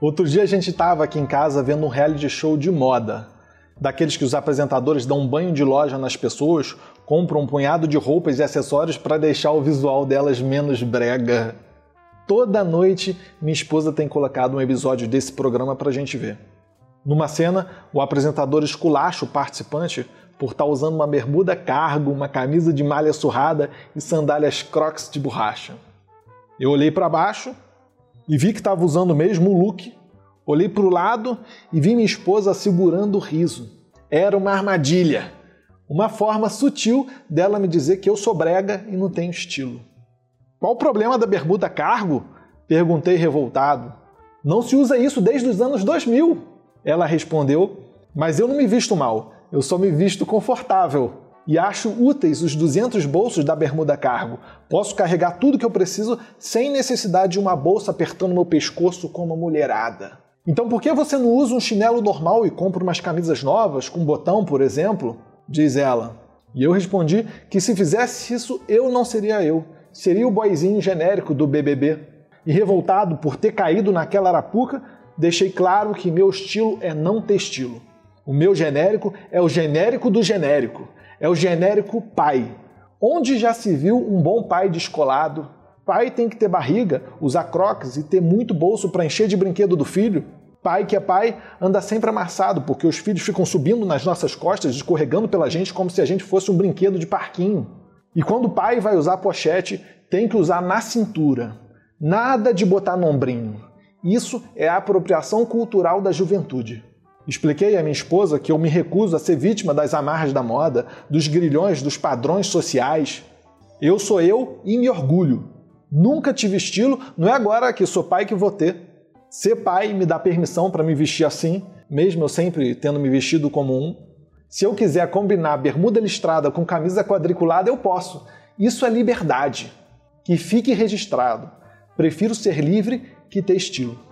Outro dia a gente estava aqui em casa vendo um reality show de moda. Daqueles que os apresentadores dão um banho de loja nas pessoas, compram um punhado de roupas e acessórios para deixar o visual delas menos brega. Toda noite minha esposa tem colocado um episódio desse programa para a gente ver. Numa cena, o apresentador esculacha o participante por estar tá usando uma bermuda cargo, uma camisa de malha surrada e sandálias crocs de borracha. Eu olhei para baixo e vi que estava usando o mesmo look. Olhei para o lado e vi minha esposa segurando o riso. Era uma armadilha. Uma forma sutil dela me dizer que eu sou brega e não tenho estilo. Qual o problema da bermuda cargo? Perguntei revoltado. Não se usa isso desde os anos 2000. Ela respondeu, mas eu não me visto mal, eu só me visto confortável e acho úteis os 200 bolsos da bermuda cargo. Posso carregar tudo que eu preciso sem necessidade de uma bolsa apertando meu pescoço como uma mulherada. Então por que você não usa um chinelo normal e compra umas camisas novas com botão, por exemplo? Diz ela. E eu respondi que se fizesse isso eu não seria eu, seria o boizinho genérico do BBB. E revoltado por ter caído naquela arapuca, deixei claro que meu estilo é não ter estilo. O meu genérico é o genérico do genérico é o genérico pai. Onde já se viu um bom pai descolado? Pai tem que ter barriga, usar crocs e ter muito bolso para encher de brinquedo do filho? Pai que é pai anda sempre amassado, porque os filhos ficam subindo nas nossas costas, escorregando pela gente como se a gente fosse um brinquedo de parquinho. E quando o pai vai usar pochete, tem que usar na cintura. Nada de botar no ombrinho. Isso é a apropriação cultural da juventude. Expliquei à minha esposa que eu me recuso a ser vítima das amarras da moda, dos grilhões, dos padrões sociais. Eu sou eu e me orgulho. Nunca tive estilo, não é agora que sou pai que vou ter. Ser pai me dá permissão para me vestir assim, mesmo eu sempre tendo me vestido como um. Se eu quiser combinar bermuda listrada com camisa quadriculada, eu posso. Isso é liberdade. Que fique registrado. Prefiro ser livre que ter estilo.